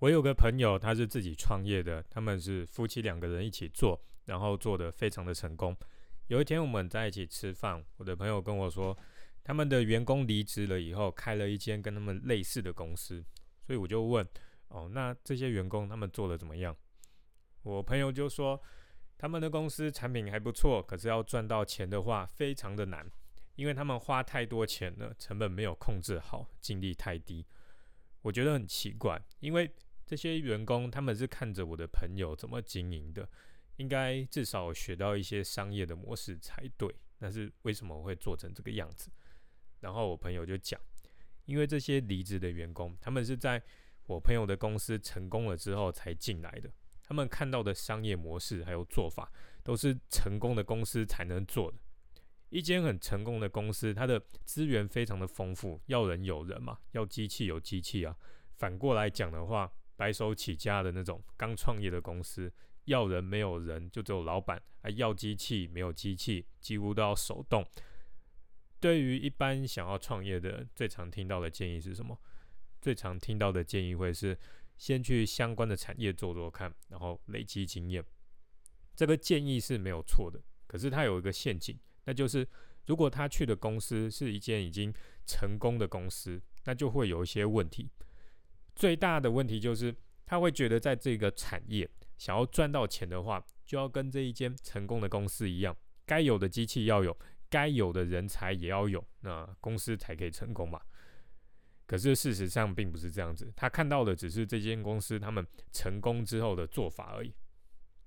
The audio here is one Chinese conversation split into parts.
我有个朋友，他是自己创业的，他们是夫妻两个人一起做，然后做的非常的成功。有一天我们在一起吃饭，我的朋友跟我说，他们的员工离职了以后，开了一间跟他们类似的公司，所以我就问，哦，那这些员工他们做的怎么样？我朋友就说，他们的公司产品还不错，可是要赚到钱的话，非常的难，因为他们花太多钱了，成本没有控制好，净利太低。我觉得很奇怪，因为这些员工他们是看着我的朋友怎么经营的，应该至少学到一些商业的模式才对。但是为什么会做成这个样子？然后我朋友就讲，因为这些离职的员工，他们是在我朋友的公司成功了之后才进来的，他们看到的商业模式还有做法，都是成功的公司才能做的。一间很成功的公司，它的资源非常的丰富，要人有人嘛，要机器有机器啊。反过来讲的话，白手起家的那种刚创业的公司，要人没有人，就只有老板；还要机器没有机器，几乎都要手动。对于一般想要创业的，最常听到的建议是什么？最常听到的建议会是先去相关的产业做做看，然后累积经验。这个建议是没有错的，可是它有一个陷阱，那就是如果他去的公司是一间已经成功的公司，那就会有一些问题。最大的问题就是，他会觉得在这个产业想要赚到钱的话，就要跟这一间成功的公司一样，该有的机器要有，该有的人才也要有，那公司才可以成功嘛。可是事实上并不是这样子，他看到的只是这间公司他们成功之后的做法而已。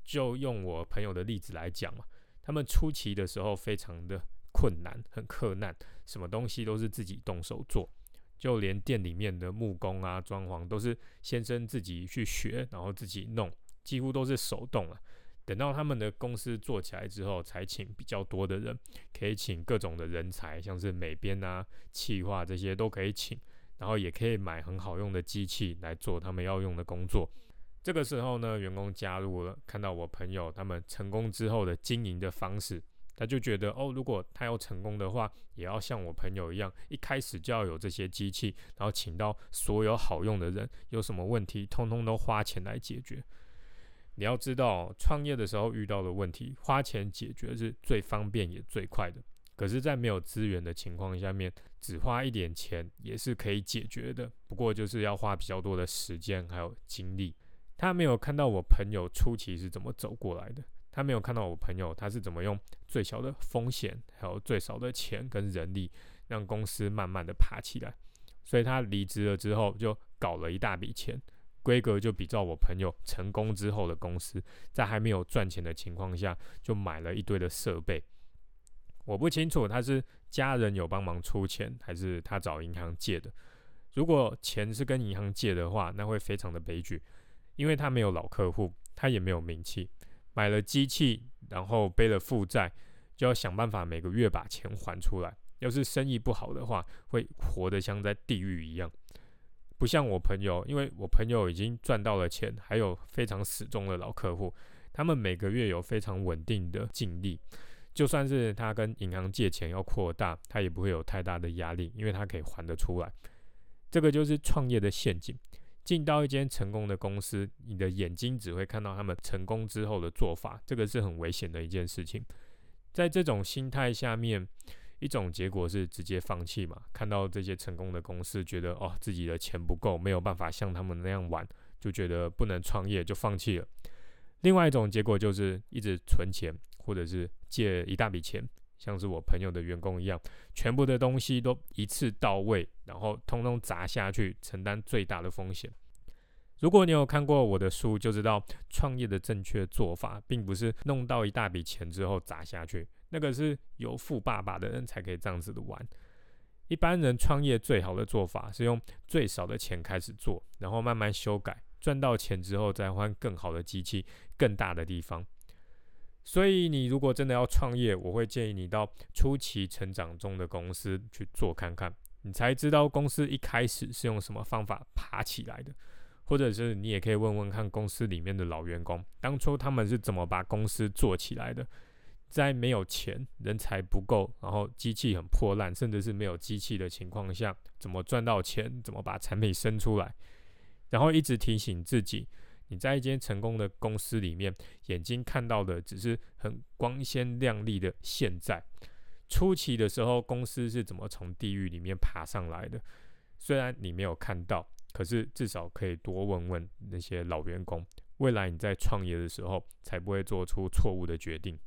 就用我朋友的例子来讲嘛，他们初期的时候非常的困难，很困难，什么东西都是自己动手做。就连店里面的木工啊、装潢都是先生自己去学，然后自己弄，几乎都是手动了。等到他们的公司做起来之后，才请比较多的人，可以请各种的人才，像是美编啊、企划这些都可以请，然后也可以买很好用的机器来做他们要用的工作。这个时候呢，员工加入了，看到我朋友他们成功之后的经营的方式。他就觉得哦，如果他要成功的话，也要像我朋友一样，一开始就要有这些机器，然后请到所有好用的人，有什么问题，通通都花钱来解决。你要知道，创业的时候遇到的问题，花钱解决是最方便也最快的。可是，在没有资源的情况下面，只花一点钱也是可以解决的，不过就是要花比较多的时间还有精力。他没有看到我朋友初期是怎么走过来的。他没有看到我朋友他是怎么用最小的风险，还有最少的钱跟人力，让公司慢慢的爬起来。所以他离职了之后，就搞了一大笔钱，规格就比照我朋友成功之后的公司，在还没有赚钱的情况下，就买了一堆的设备。我不清楚他是家人有帮忙出钱，还是他找银行借的。如果钱是跟银行借的话，那会非常的悲剧，因为他没有老客户，他也没有名气。买了机器，然后背了负债，就要想办法每个月把钱还出来。要是生意不好的话，会活得像在地狱一样。不像我朋友，因为我朋友已经赚到了钱，还有非常死忠的老客户，他们每个月有非常稳定的净利。就算是他跟银行借钱要扩大，他也不会有太大的压力，因为他可以还得出来。这个就是创业的陷阱。进到一间成功的公司，你的眼睛只会看到他们成功之后的做法，这个是很危险的一件事情。在这种心态下面，一种结果是直接放弃嘛？看到这些成功的公司，觉得哦自己的钱不够，没有办法像他们那样玩，就觉得不能创业，就放弃了。另外一种结果就是一直存钱，或者是借一大笔钱，像是我朋友的员工一样，全部的东西都一次到位，然后通通砸下去，承担最大的风险。如果你有看过我的书，就知道创业的正确做法，并不是弄到一大笔钱之后砸下去，那个是有富爸爸的人才可以这样子的玩。一般人创业最好的做法是用最少的钱开始做，然后慢慢修改，赚到钱之后再换更好的机器、更大的地方。所以你如果真的要创业，我会建议你到初期成长中的公司去做看看，你才知道公司一开始是用什么方法爬起来的。或者是你也可以问问看公司里面的老员工，当初他们是怎么把公司做起来的？在没有钱、人才不够，然后机器很破烂，甚至是没有机器的情况下，怎么赚到钱？怎么把产品生出来？然后一直提醒自己，你在一间成功的公司里面，眼睛看到的只是很光鲜亮丽的现在。初期的时候，公司是怎么从地狱里面爬上来的？虽然你没有看到，可是至少可以多问问那些老员工，未来你在创业的时候，才不会做出错误的决定。